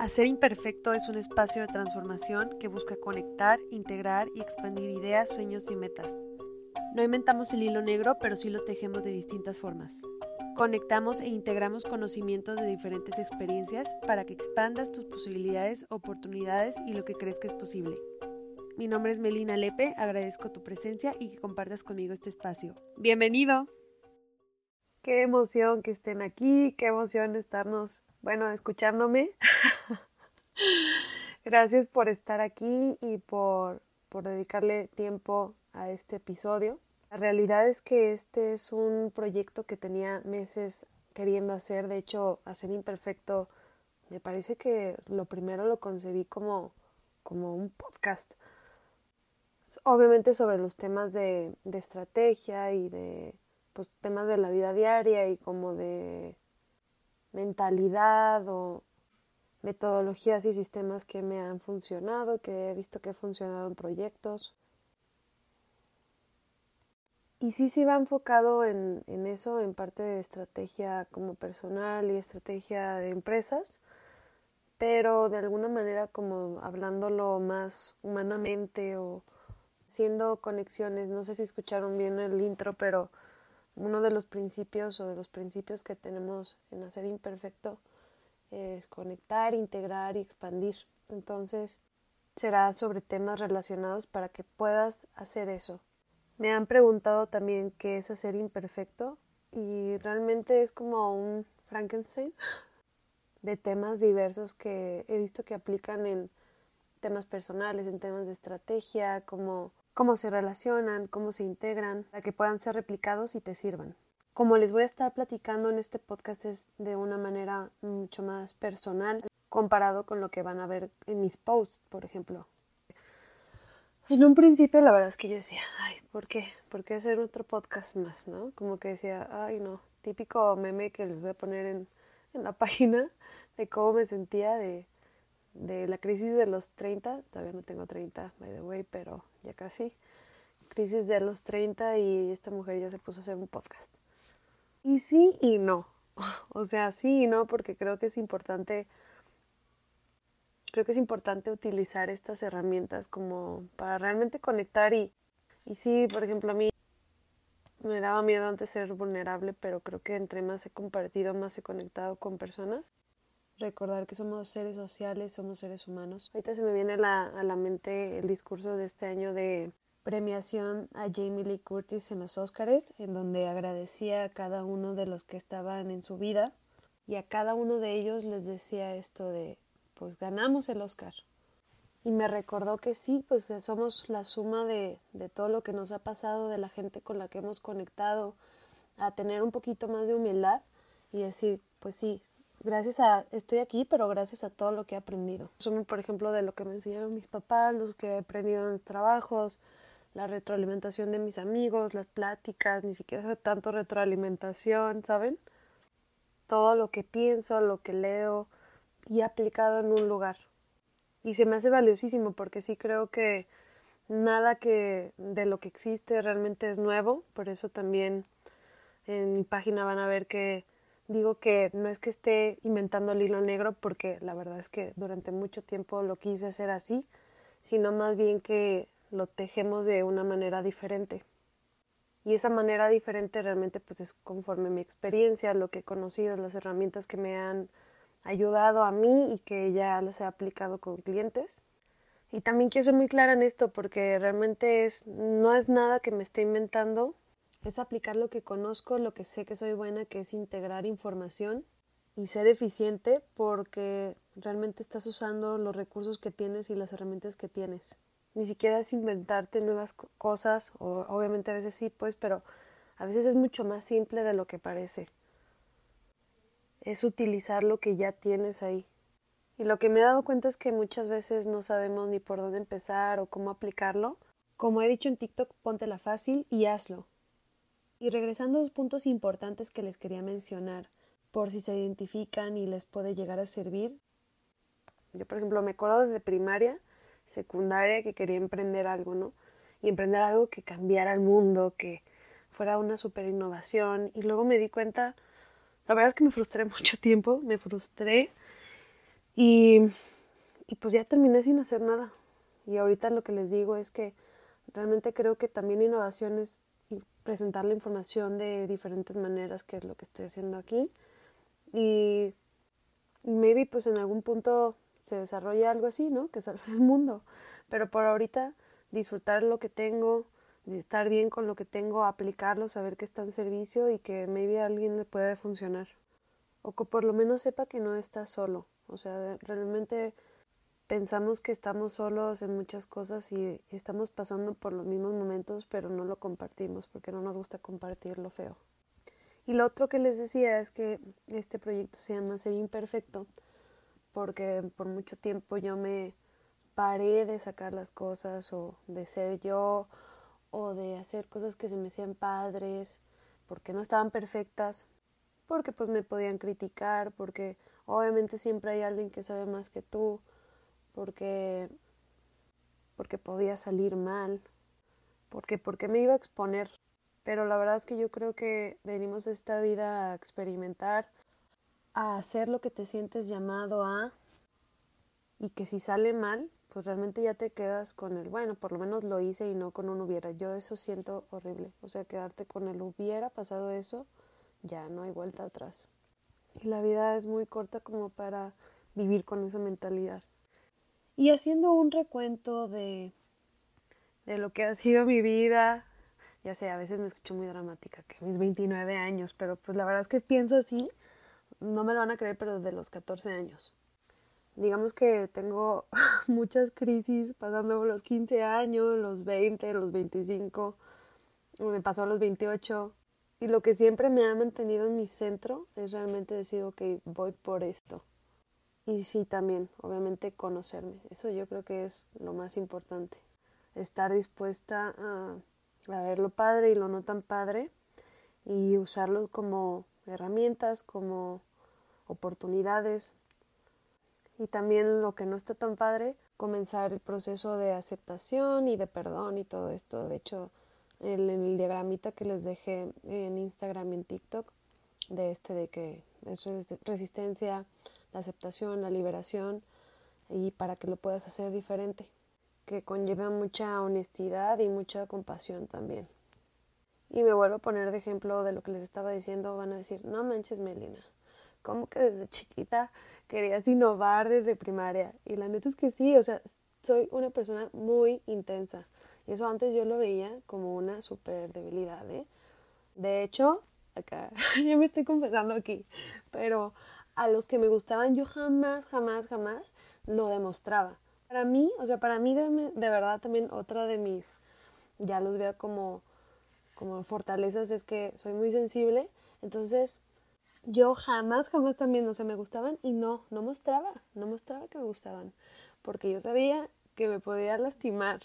Hacer Imperfecto es un espacio de transformación que busca conectar, integrar y expandir ideas, sueños y metas. No inventamos el hilo negro, pero sí lo tejemos de distintas formas. Conectamos e integramos conocimientos de diferentes experiencias para que expandas tus posibilidades, oportunidades y lo que crees que es posible. Mi nombre es Melina Lepe, agradezco tu presencia y que compartas conmigo este espacio. ¡Bienvenido! Qué emoción que estén aquí, qué emoción estarnos, bueno, escuchándome. Gracias por estar aquí y por, por dedicarle tiempo a este episodio. La realidad es que este es un proyecto que tenía meses queriendo hacer. De hecho, hacer imperfecto, me parece que lo primero lo concebí como, como un podcast. Obviamente sobre los temas de, de estrategia y de pues, temas de la vida diaria y como de mentalidad o metodologías y sistemas que me han funcionado, que he visto que ha funcionado en proyectos. Y sí, sí va enfocado en, en eso, en parte de estrategia como personal y estrategia de empresas, pero de alguna manera como hablándolo más humanamente o haciendo conexiones. No sé si escucharon bien el intro, pero uno de los principios o de los principios que tenemos en hacer imperfecto es conectar, integrar y expandir. Entonces, será sobre temas relacionados para que puedas hacer eso. Me han preguntado también qué es hacer imperfecto y realmente es como un Frankenstein de temas diversos que he visto que aplican en temas personales, en temas de estrategia, como cómo se relacionan, cómo se integran, para que puedan ser replicados y te sirvan. Como les voy a estar platicando en este podcast es de una manera mucho más personal comparado con lo que van a ver en mis posts, por ejemplo. En un principio la verdad es que yo decía, ay, ¿por qué? ¿Por qué hacer otro podcast más, no? Como que decía, ay, no, típico meme que les voy a poner en, en la página de cómo me sentía de, de la crisis de los 30, todavía no tengo 30, by the way, pero ya casi, crisis de los 30 y esta mujer ya se puso a hacer un podcast. Y sí y no. O sea, sí y no, porque creo que es importante, creo que es importante utilizar estas herramientas como para realmente conectar y, y sí, por ejemplo, a mí me daba miedo antes ser vulnerable, pero creo que entre más he compartido, más he conectado con personas. Recordar que somos seres sociales, somos seres humanos. Ahorita se me viene la, a la mente el discurso de este año de premiación a Jamie Lee Curtis en los Oscars, en donde agradecía a cada uno de los que estaban en su vida y a cada uno de ellos les decía esto de, pues ganamos el Oscar. Y me recordó que sí, pues somos la suma de, de todo lo que nos ha pasado, de la gente con la que hemos conectado, a tener un poquito más de humildad y decir, pues sí, gracias a, estoy aquí, pero gracias a todo lo que he aprendido. Son, por ejemplo, de lo que me enseñaron mis papás, los que he aprendido en los trabajos, la retroalimentación de mis amigos, las pláticas, ni siquiera tanto retroalimentación, ¿saben? Todo lo que pienso, lo que leo y aplicado en un lugar. Y se me hace valiosísimo porque sí creo que nada que de lo que existe realmente es nuevo, por eso también en mi página van a ver que digo que no es que esté inventando el hilo negro porque la verdad es que durante mucho tiempo lo quise hacer así, sino más bien que lo tejemos de una manera diferente. Y esa manera diferente realmente pues es conforme mi experiencia, lo que he conocido, las herramientas que me han ayudado a mí y que ya las he aplicado con clientes. Y también quiero ser muy clara en esto porque realmente es, no es nada que me esté inventando, es aplicar lo que conozco, lo que sé que soy buena, que es integrar información y ser eficiente porque realmente estás usando los recursos que tienes y las herramientas que tienes ni siquiera es inventarte nuevas cosas, o obviamente a veces sí, pues, pero a veces es mucho más simple de lo que parece. Es utilizar lo que ya tienes ahí. Y lo que me he dado cuenta es que muchas veces no sabemos ni por dónde empezar o cómo aplicarlo. Como he dicho en TikTok, póntela fácil y hazlo. Y regresando a los puntos importantes que les quería mencionar, por si se identifican y les puede llegar a servir. Yo, por ejemplo, me acuerdo desde primaria secundaria que quería emprender algo, ¿no? Y emprender algo que cambiara el mundo, que fuera una super innovación. Y luego me di cuenta, la verdad es que me frustré mucho tiempo, me frustré Y, y pues ya terminé sin hacer nada. Y ahorita lo que les digo es que realmente creo que también innovación es presentar la información de diferentes maneras, que es lo que estoy haciendo aquí. Y maybe pues en algún punto se desarrolla algo así, ¿no? Que salve el mundo. Pero por ahorita disfrutar lo que tengo, estar bien con lo que tengo, aplicarlo, saber que está en servicio y que maybe a alguien le puede funcionar. O que por lo menos sepa que no está solo. O sea, realmente pensamos que estamos solos en muchas cosas y estamos pasando por los mismos momentos, pero no lo compartimos porque no nos gusta compartir lo feo. Y lo otro que les decía es que este proyecto se llama Ser Imperfecto porque por mucho tiempo yo me paré de sacar las cosas o de ser yo o de hacer cosas que se me hacían padres porque no estaban perfectas, porque pues me podían criticar, porque obviamente siempre hay alguien que sabe más que tú, porque porque podía salir mal, porque porque me iba a exponer. Pero la verdad es que yo creo que venimos esta vida a experimentar, a hacer lo que te sientes llamado a y que si sale mal, pues realmente ya te quedas con el, bueno, por lo menos lo hice y no con un hubiera. Yo eso siento horrible. O sea, quedarte con el hubiera pasado eso, ya no hay vuelta atrás. Y la vida es muy corta como para vivir con esa mentalidad. Y haciendo un recuento de, de lo que ha sido mi vida, ya sé, a veces me escucho muy dramática, que mis 29 años, pero pues la verdad es que pienso así, no me lo van a creer, pero desde los 14 años digamos que tengo muchas crisis pasando los 15 años, los 20, los 25, me pasó a los 28 y lo que siempre me ha mantenido en mi centro es realmente decir, ok, voy por esto. Y sí, también, obviamente, conocerme. Eso yo creo que es lo más importante. Estar dispuesta a, a ver lo padre y lo no tan padre y usarlo como herramientas, como oportunidades y también lo que no está tan padre, comenzar el proceso de aceptación y de perdón y todo esto. De hecho, en el, diagramita que les dejé en Instagram y en TikTok, de este de que es resistencia, la aceptación, la liberación, y para que lo puedas hacer diferente, que conlleva mucha honestidad y mucha compasión también. Y me vuelvo a poner de ejemplo de lo que les estaba diciendo, van a decir, no manches Melina, ¿cómo que desde chiquita querías innovar desde primaria. Y la neta es que sí, o sea, soy una persona muy intensa. Y eso antes yo lo veía como una super debilidad, ¿eh? De hecho, acá, ya me estoy confesando aquí, pero a los que me gustaban yo jamás, jamás, jamás lo demostraba. Para mí, o sea, para mí de, de verdad también otra de mis, ya los veo como, como fortalezas es que soy muy sensible. Entonces, yo jamás, jamás también, o sea, me gustaban y no, no mostraba, no mostraba que me gustaban, porque yo sabía que me podía lastimar.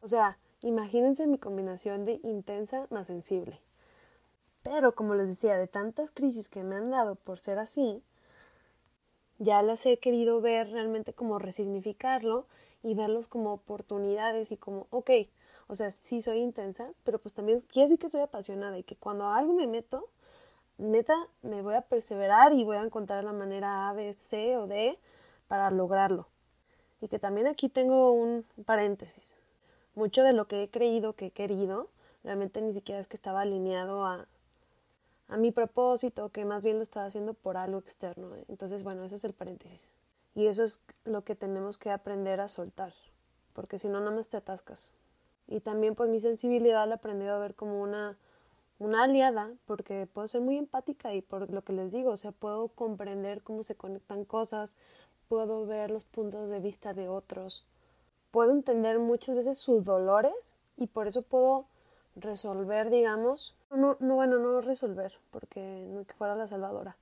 O sea, imagínense mi combinación de intensa más sensible. Pero como les decía, de tantas crisis que me han dado por ser así, ya las he querido ver realmente como resignificarlo y verlos como oportunidades y como, ok, o sea, sí soy intensa, pero pues también quiere decir que soy apasionada y que cuando algo me meto, neta, me voy a perseverar y voy a encontrar la manera A, B, C o D para lograrlo. Y que también aquí tengo un paréntesis. Mucho de lo que he creído que he querido, realmente ni siquiera es que estaba alineado a, a mi propósito, que más bien lo estaba haciendo por algo externo. Entonces, bueno, eso es el paréntesis. Y eso es lo que tenemos que aprender a soltar, porque si no, no más te atascas. Y también pues mi sensibilidad la he a ver como una una aliada porque puedo ser muy empática y por lo que les digo, o sea, puedo comprender cómo se conectan cosas, puedo ver los puntos de vista de otros, puedo entender muchas veces sus dolores y por eso puedo resolver, digamos, no, no bueno, no resolver porque no que fuera la salvadora,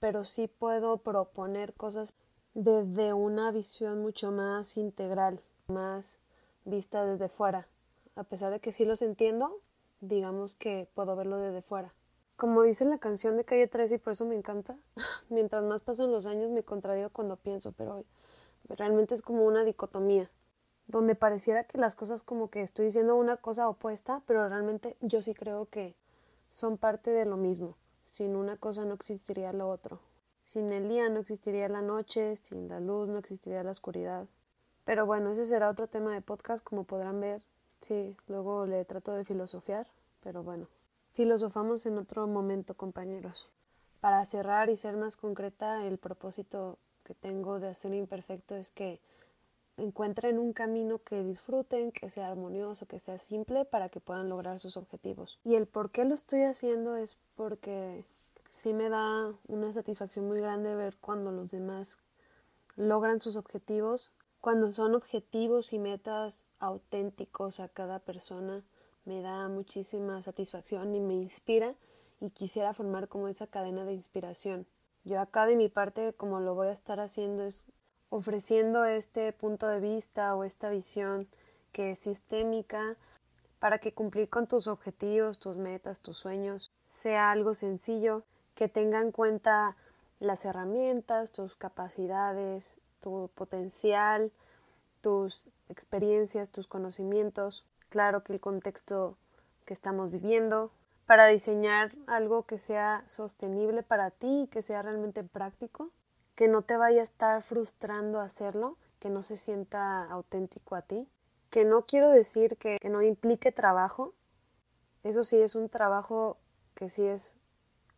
pero sí puedo proponer cosas desde una visión mucho más integral, más vista desde fuera. A pesar de que sí los entiendo, digamos que puedo verlo desde fuera. Como dice la canción de Calle 13 y por eso me encanta, mientras más pasan los años me contradigo cuando pienso, pero realmente es como una dicotomía, donde pareciera que las cosas como que estoy diciendo una cosa opuesta, pero realmente yo sí creo que son parte de lo mismo. Sin una cosa no existiría lo otro. Sin el día no existiría la noche, sin la luz no existiría la oscuridad. Pero bueno, ese será otro tema de podcast, como podrán ver. Sí, luego le trato de filosofiar, pero bueno. Filosofamos en otro momento, compañeros. Para cerrar y ser más concreta, el propósito que tengo de hacer imperfecto es que encuentren un camino que disfruten, que sea armonioso, que sea simple para que puedan lograr sus objetivos. Y el por qué lo estoy haciendo es porque sí me da una satisfacción muy grande ver cuando los demás logran sus objetivos, cuando son objetivos y metas auténticos a cada persona, me da muchísima satisfacción y me inspira y quisiera formar como esa cadena de inspiración. Yo acá de mi parte, como lo voy a estar haciendo, es ofreciendo este punto de vista o esta visión que es sistémica para que cumplir con tus objetivos, tus metas, tus sueños sea algo sencillo, que tenga en cuenta las herramientas, tus capacidades, tu potencial, tus experiencias, tus conocimientos, claro que el contexto que estamos viviendo, para diseñar algo que sea sostenible para ti que sea realmente práctico que no te vaya a estar frustrando hacerlo, que no se sienta auténtico a ti, que no quiero decir que, que no implique trabajo, eso sí es un trabajo que sí es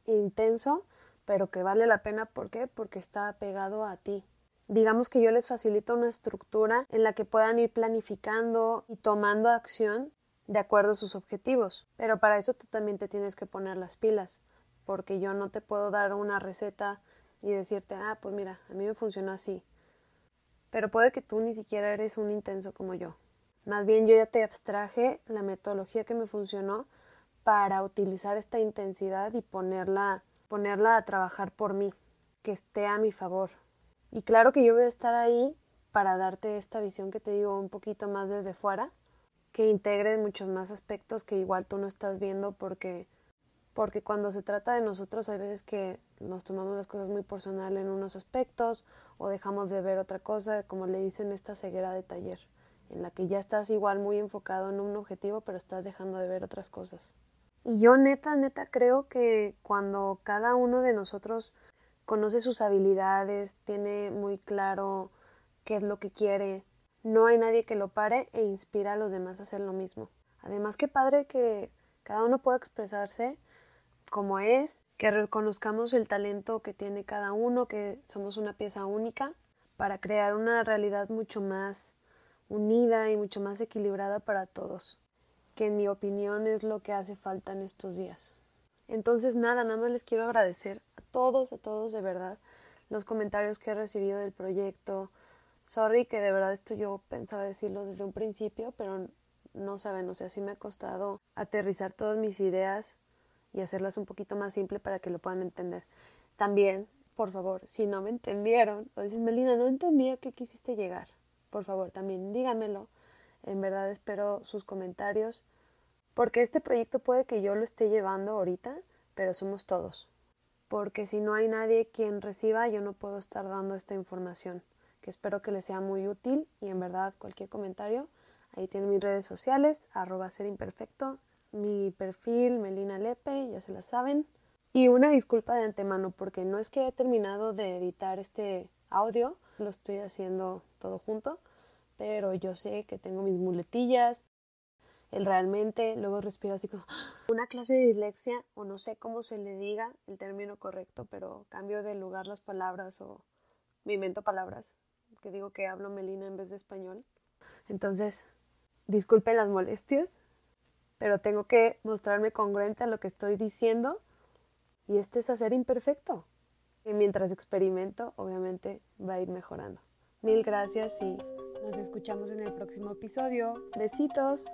intenso, pero que vale la pena, ¿por qué? Porque está pegado a ti. Digamos que yo les facilito una estructura en la que puedan ir planificando y tomando acción de acuerdo a sus objetivos, pero para eso tú también te tienes que poner las pilas, porque yo no te puedo dar una receta y decirte, ah, pues mira, a mí me funcionó así. Pero puede que tú ni siquiera eres un intenso como yo. Más bien yo ya te abstraje la metodología que me funcionó para utilizar esta intensidad y ponerla, ponerla a trabajar por mí, que esté a mi favor. Y claro que yo voy a estar ahí para darte esta visión que te digo un poquito más desde fuera, que integre muchos más aspectos que igual tú no estás viendo porque porque cuando se trata de nosotros hay veces que nos tomamos las cosas muy personal en unos aspectos o dejamos de ver otra cosa, como le dicen esta ceguera de taller, en la que ya estás igual muy enfocado en un objetivo, pero estás dejando de ver otras cosas. Y yo neta, neta creo que cuando cada uno de nosotros conoce sus habilidades, tiene muy claro qué es lo que quiere, no hay nadie que lo pare e inspira a los demás a hacer lo mismo. Además, qué padre que cada uno pueda expresarse como es, que reconozcamos el talento que tiene cada uno, que somos una pieza única, para crear una realidad mucho más unida y mucho más equilibrada para todos, que en mi opinión es lo que hace falta en estos días. Entonces nada, nada más les quiero agradecer a todos, a todos de verdad, los comentarios que he recibido del proyecto. Sorry que de verdad esto yo pensaba decirlo desde un principio, pero no saben, o sea, sí me ha costado aterrizar todas mis ideas y hacerlas un poquito más simple para que lo puedan entender. También, por favor, si no me entendieron o dicen, Melina, no entendía qué quisiste llegar, por favor, también díganmelo. En verdad espero sus comentarios, porque este proyecto puede que yo lo esté llevando ahorita, pero somos todos. Porque si no hay nadie quien reciba, yo no puedo estar dando esta información, que espero que les sea muy útil y en verdad cualquier comentario, ahí tienen mis redes sociales, arroba ser imperfecto, mi perfil Melina Lepe, ya se la saben. Y una disculpa de antemano porque no es que he terminado de editar este audio, lo estoy haciendo todo junto, pero yo sé que tengo mis muletillas, el realmente, luego respiro así como una clase de dislexia o no sé cómo se le diga el término correcto, pero cambio de lugar las palabras o me invento palabras, que digo que hablo Melina en vez de español. Entonces, disculpen las molestias, pero tengo que mostrarme congruente a lo que estoy diciendo y este es hacer imperfecto. Y mientras experimento, obviamente va a ir mejorando. Mil gracias y nos escuchamos en el próximo episodio. Besitos.